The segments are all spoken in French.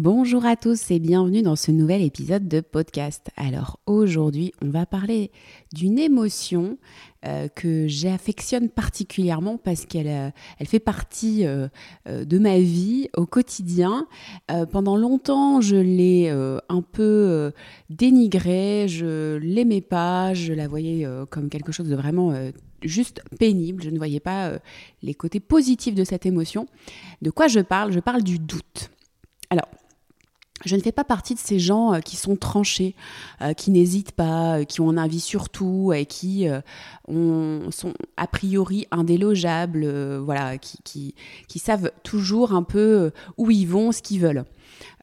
Bonjour à tous et bienvenue dans ce nouvel épisode de podcast. Alors aujourd'hui, on va parler d'une émotion euh, que j'affectionne particulièrement parce qu'elle euh, fait partie euh, de ma vie au quotidien. pendant longtemps, je l'ai un peu dénigrée, je l'aimais pas, je la voyais comme quelque chose de vraiment juste pénible, je ne voyais pas les côtés positifs de cette émotion. De quoi je parle? Je parle du doute. Alors, je ne fais pas partie de ces gens euh, qui sont tranchés, euh, qui n'hésitent pas, euh, qui ont un avis sur tout et qui sont a priori indélogeables, voilà, qui, qui, savent toujours un peu où ils vont, ce qu'ils veulent.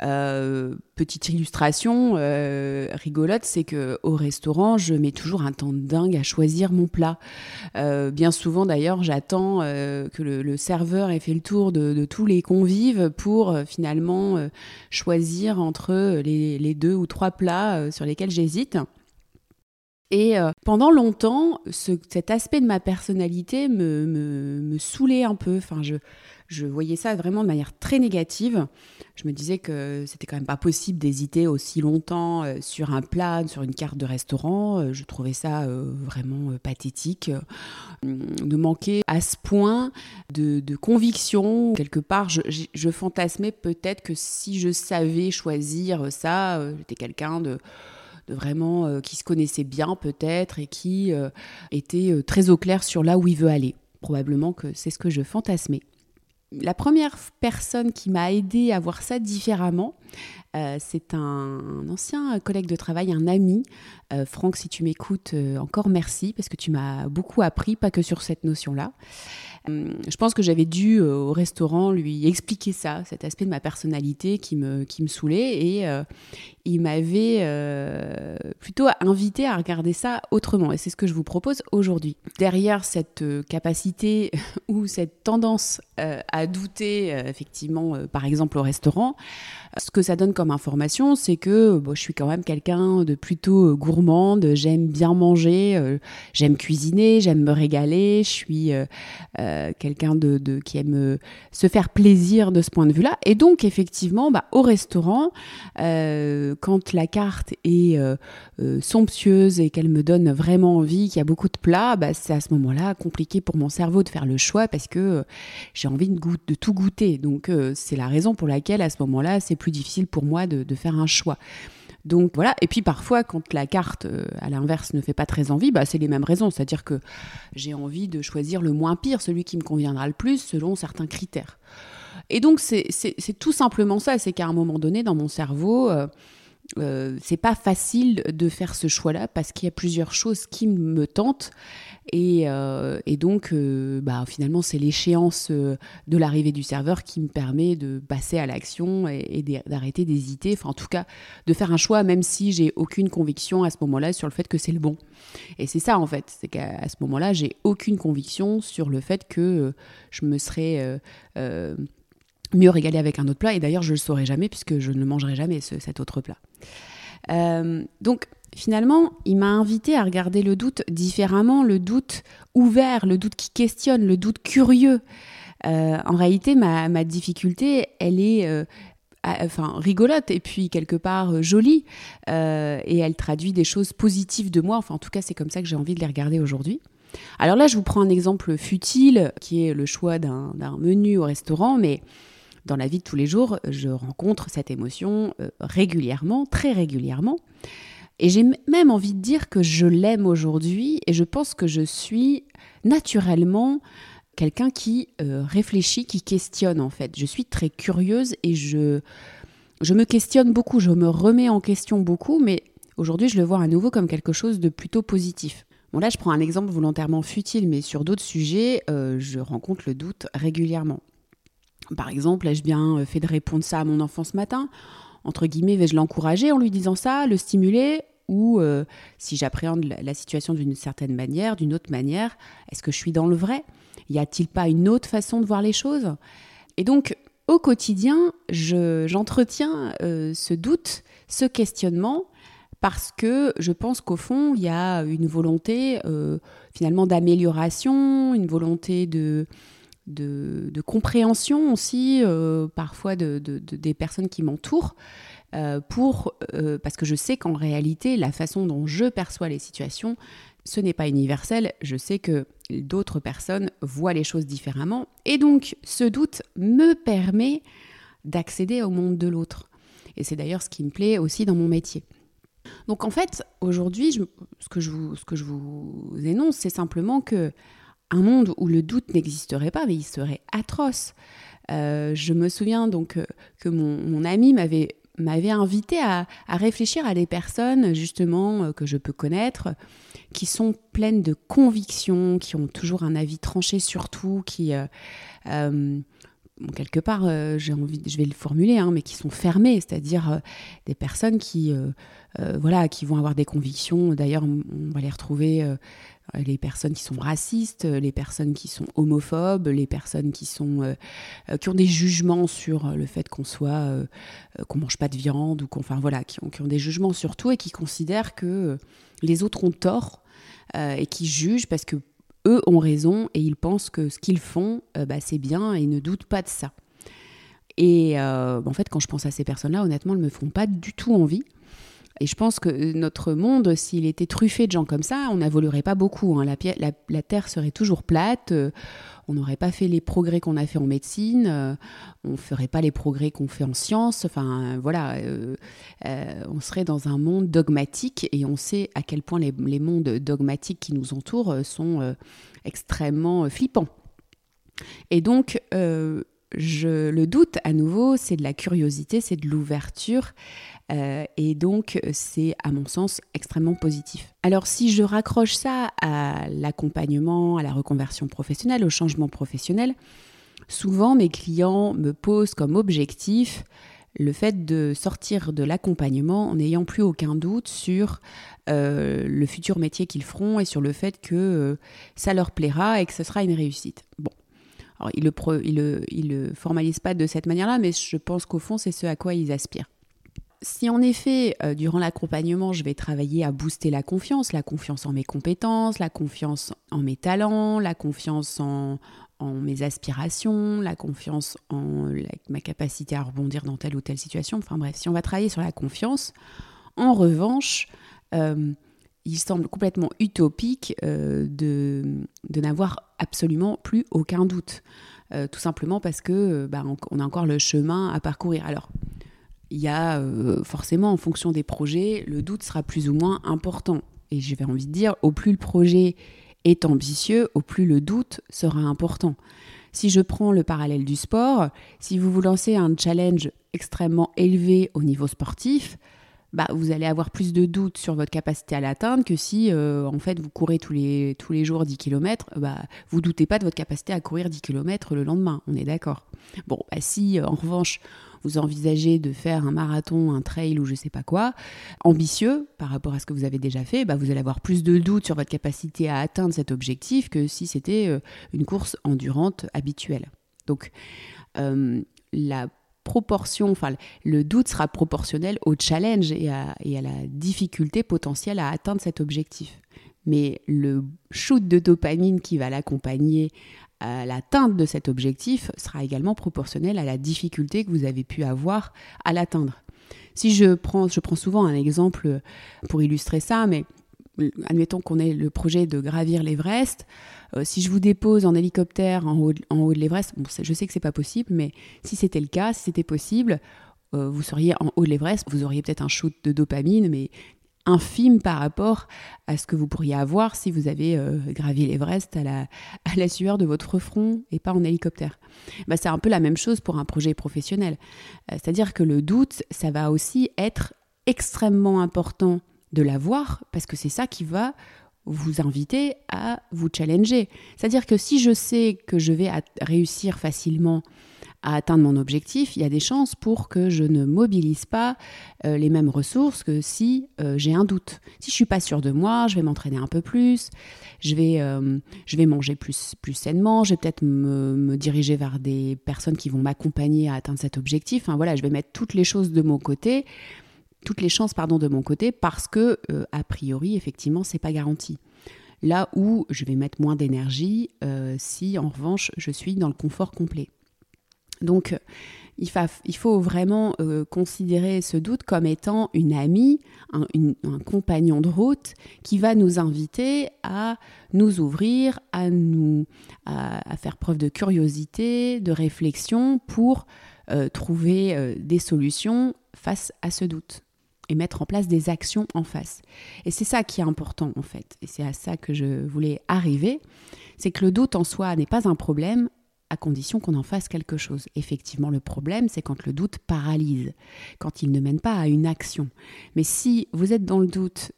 Euh, petite illustration euh, rigolote, c'est que au restaurant, je mets toujours un temps dingue à choisir mon plat. Euh, bien souvent, d'ailleurs, j'attends que le, serveur ait fait le tour de, tous les convives pour finalement choisir entre les, deux ou trois plats sur lesquels j'hésite. Et pendant longtemps, cet aspect de ma personnalité me, me, me saoulait un peu. Enfin, je, je voyais ça vraiment de manière très négative. Je me disais que c'était quand même pas possible d'hésiter aussi longtemps euh, sur un plat, sur une carte de restaurant. Euh, je trouvais ça euh, vraiment pathétique de manquer à ce point de, conviction. Quelque part, je, fantasmais peut-être que si je savais choisir ça, j'étais quelqu'un de vraiment qui se connaissait bien peut-être et qui était très au clair sur là où il veut aller. Probablement que c'est ce que je fantasmais la première personne qui m'a aidé à voir ça différemment, euh, c'est un, ancien collègue de travail, un ami. Euh, Franck, si tu m'écoutes, euh, encore merci parce que tu m'as beaucoup appris, pas que sur cette notion-là. je pense que j'avais dû au restaurant lui expliquer ça, cet aspect de ma personnalité qui me, qui me saoulait et il m'avait plutôt invité à regarder ça autrement et c'est ce que je vous propose aujourd'hui. Derrière cette capacité ou cette tendance à douter effectivement par exemple au restaurant, ce que ça donne comme information, c'est que je suis quand même quelqu'un de plutôt euh, gourmande, j'aime bien manger, euh, j'aime cuisiner, j'aime me régaler, je suis euh, quelqu'un de, qui aime se faire plaisir de ce point de vue-là. Et donc, effectivement, bah, au restaurant, quand la carte est somptueuse et qu'elle me donne vraiment envie, qu'il y a beaucoup de plats, bah, c'est à ce moment-là compliqué pour mon cerveau de faire le choix parce que j'ai envie de, de, tout goûter. Donc, c'est la raison pour laquelle à ce moment-là, c'est plus difficile pour moi de, faire un choix. Donc voilà, et puis parfois quand la carte euh, à l'inverse ne fait pas très envie, bah, c'est les mêmes raisons, c'est-à-dire que j'ai envie de choisir le moins pire, celui qui me conviendra le plus selon certains critères. Et donc c'est tout simplement ça, c'est qu'à un moment donné dans mon cerveau, euh, euh, c'est pas facile de faire ce choix-là parce qu'il y a plusieurs choses qui me tentent et, euh, donc euh, bah, finalement c'est l'échéance de l'arrivée du serveur qui me permet de passer à l'action et, d'arrêter d'hésiter, enfin en tout cas de faire un choix même si j'ai aucune conviction à ce moment-là sur le fait que c'est le bon. Et c'est ça en fait, c'est qu'à ce moment-là j'ai aucune conviction sur le fait que je me serais mieux régaler avec un autre plat. Et d'ailleurs, je ne le saurai jamais puisque je ne mangerai jamais cet autre plat. Euh, donc, finalement, il m'a invité à regarder le doute différemment, le doute ouvert, le doute qui questionne, le doute curieux. Euh, en réalité, ma, difficulté, elle est euh, enfin rigolote et puis quelque part jolie et elle traduit des choses positives de moi. Enfin, en tout cas, c'est comme ça que j'ai envie de les regarder aujourd'hui. Alors là, je vous prends un exemple futile qui est le choix d'un menu au restaurant, mais dans la vie de tous les jours, je rencontre cette émotion euh, régulièrement, très régulièrement. Et j'ai même envie de dire que je l'aime aujourd'hui et je pense que je suis naturellement quelqu'un qui euh, réfléchit, qui questionne en fait. Je suis très curieuse et je, je me questionne beaucoup, je me remets en question beaucoup, mais aujourd'hui je le vois à nouveau comme quelque chose de plutôt positif. Bon là je prends un exemple volontairement futile, mais sur d'autres sujets, euh, je rencontre le doute régulièrement. Par exemple, ai-je bien euh, fait de répondre ça à mon enfant ce matin? Entre guillemets, vais-je l'encourager en lui disant ça, le stimuler? Ou euh, si j'appréhende la, situation d'une certaine manière, d'une autre manière, est-ce que je suis dans le vrai? Y a-t-il pas une autre façon de voir les choses? Et donc, au quotidien, j'entretiens euh, ce doute, ce questionnement, parce que je pense qu'au fond, il y a une volonté finalement d'amélioration, une volonté de de, compréhension aussi, euh, parfois de, des personnes qui m'entourent, euh, euh, parce que je sais qu'en réalité, la façon dont je perçois les situations, ce n'est pas universel. Je sais que d'autres personnes voient les choses différemment. Et donc, ce doute me permet d'accéder au monde de l'autre. Et c'est d'ailleurs ce qui me plaît aussi dans mon métier. Donc en fait, aujourd'hui, ce, ce que je vous énonce, c'est simplement que un monde où le doute n'existerait pas, mais il serait atroce. Euh, je me souviens donc euh, que mon, ami m'avait m'avait invité à, réfléchir à des personnes justement euh, que je peux connaître, qui sont pleines de convictions, qui ont toujours un avis tranché sur tout, qui quelque part, j'ai envie, je vais le formuler, hein, mais qui sont fermées, c'est-à-dire des personnes qui, voilà, qui vont avoir des convictions. D'ailleurs, on va les retrouver les personnes qui sont racistes, les personnes qui sont homophobes, les personnes qui sont euh, euh, qui ont des jugements sur le fait qu'on soit qu'on mange pas de viande ou qu'on voilà qui ont, qui ont des jugements sur tout et qui considèrent que les autres ont tort et qui jugent parce que eux ont raison et ils pensent que ce qu'ils font bah, c'est bien et ils ne doutent pas de ça. Et en fait, quand je pense à ces personnes-là, honnêtement, elles me font pas du tout envie. Et je pense que notre monde, s'il était truffé de gens comme ça, on n'évoluerait pas beaucoup. Hein. La, Terre serait toujours plate, euh, on n'aurait pas fait les progrès qu'on a fait en médecine, euh, on ne ferait pas les progrès qu'on fait en sciences. Enfin, voilà, euh, on serait dans un monde dogmatique et on sait à quel point les mondes dogmatiques qui nous entourent sont extrêmement flippants. Et donc, je, le doute, à nouveau, c'est de la curiosité, c'est de l'ouverture. Euh, et donc, c'est, à mon sens, extrêmement positif. Alors, si je raccroche ça à l'accompagnement, à la reconversion professionnelle, au changement professionnel, souvent mes clients me posent comme objectif le fait de sortir de l'accompagnement en n'ayant plus aucun doute sur euh, le futur métier qu'ils feront et sur le fait que euh, ça leur plaira et que ce sera une réussite. Bon. Alors, ils ne le, le formalisent pas de cette manière-là, mais je pense qu'au fond, c'est ce à quoi ils aspirent si en effet, euh, durant l'accompagnement, je vais travailler à booster la confiance, la confiance en mes compétences, la confiance en mes talents, la confiance en, mes aspirations, la confiance en ma capacité à rebondir dans telle ou telle situation, enfin bref, si on va travailler sur la confiance, en revanche, euh, il semble complètement utopique euh, de, n'avoir absolument plus aucun doute. tout simplement parce que bah, on a encore le chemin à parcourir. Alors, il y a euh, forcément, en fonction des projets, le doute sera plus ou moins important. Et j'avais envie de dire, au plus le projet est ambitieux, au plus le doute sera important. Si je prends le parallèle du sport, si vous vous lancez un challenge extrêmement élevé au niveau sportif, bah, vous allez avoir plus de doutes sur votre capacité à l'atteindre que si euh, en fait vous courez tous les, tous les jours 10 km, bah, vous doutez pas de votre capacité à courir 10 km le lendemain, on est d'accord. Bon, bah, si euh, en revanche vous envisagez de faire un marathon, un trail ou je sais pas quoi, ambitieux par rapport à ce que vous avez déjà fait, bah, vous allez avoir plus de doutes sur votre capacité à atteindre cet objectif que si c'était euh, une course endurante habituelle. Donc la proportion, enfin le doute sera proportionnel au challenge et à, la difficulté potentielle à atteindre cet objectif. Mais le shoot de dopamine qui va l'accompagner à l'atteinte de cet objectif sera également proportionnel à la difficulté que vous avez pu avoir à l'atteindre. Si je prends, je prends souvent un exemple pour illustrer ça, mais admettons qu'on ait le projet de gravir l'Everest, euh, si je vous dépose en hélicoptère en haut, de l'Everest, je sais que c'est pas possible, mais si c'était le cas, si c'était possible, euh, vous seriez en haut de l'Everest, vous auriez peut-être un shoot de dopamine, mais infime par rapport à ce que vous pourriez avoir si vous avez euh, gravi l'Everest à la, sueur de votre front et pas en hélicoptère. Bah, c'est un peu la même chose pour un projet professionnel. C'est-à-dire que le doute, ça va aussi être extrêmement important de l'avoir parce que c'est ça qui va vous inviter à vous challenger. C'est-à-dire que si je sais que je vais réussir facilement à atteindre mon objectif, il y a des chances pour que je ne mobilise pas euh, les mêmes ressources que si euh, j'ai un doute. Si je suis pas sûre de moi, je vais m'entraîner un peu plus, je vais, euh, je vais manger plus, plus sainement, je vais peut-être me, me, diriger vers des personnes qui vont m'accompagner à atteindre cet objectif. Enfin voilà, je vais mettre toutes les choses de mon côté toutes les chances pardon de mon côté parce que a priori effectivement c'est pas garanti. là où je vais mettre moins d'énergie si en revanche je suis dans le confort complet. Donc il, faut vraiment euh, considérer ce doute comme étant une amie, un, compagnon de route qui va nous inviter à nous ouvrir, à, nous, à, faire preuve de curiosité, de réflexion pour euh, trouver euh, des solutions face à ce doute et mettre en place des actions en face. Et c'est ça qui est important en fait, et c'est à ça que je voulais arriver, c'est que le doute en soi n'est pas un problème, à condition qu'on en fasse quelque chose. Effectivement, le problème, c'est quand le doute paralyse, quand il ne mène pas à une action. Mais si vous êtes dans le doute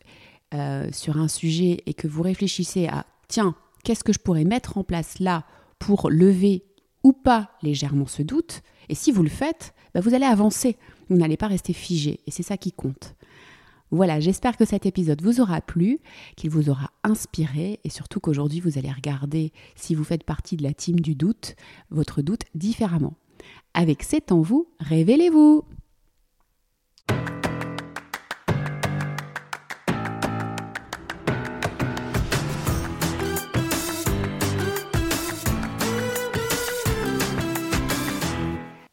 euh, sur un sujet et que vous réfléchissez à, tiens, qu'est-ce que je pourrais mettre en place là pour lever ou pas légèrement ce doute, et si vous le faites, bah, vous allez avancer, vous n'allez pas rester figé, et c'est ça qui compte. Voilà, j'espère que cet épisode vous aura plu, qu'il vous aura inspiré et surtout qu'aujourd'hui vous allez regarder, si vous faites partie de la team du doute, votre doute différemment. Avec C'est en vous, révélez-vous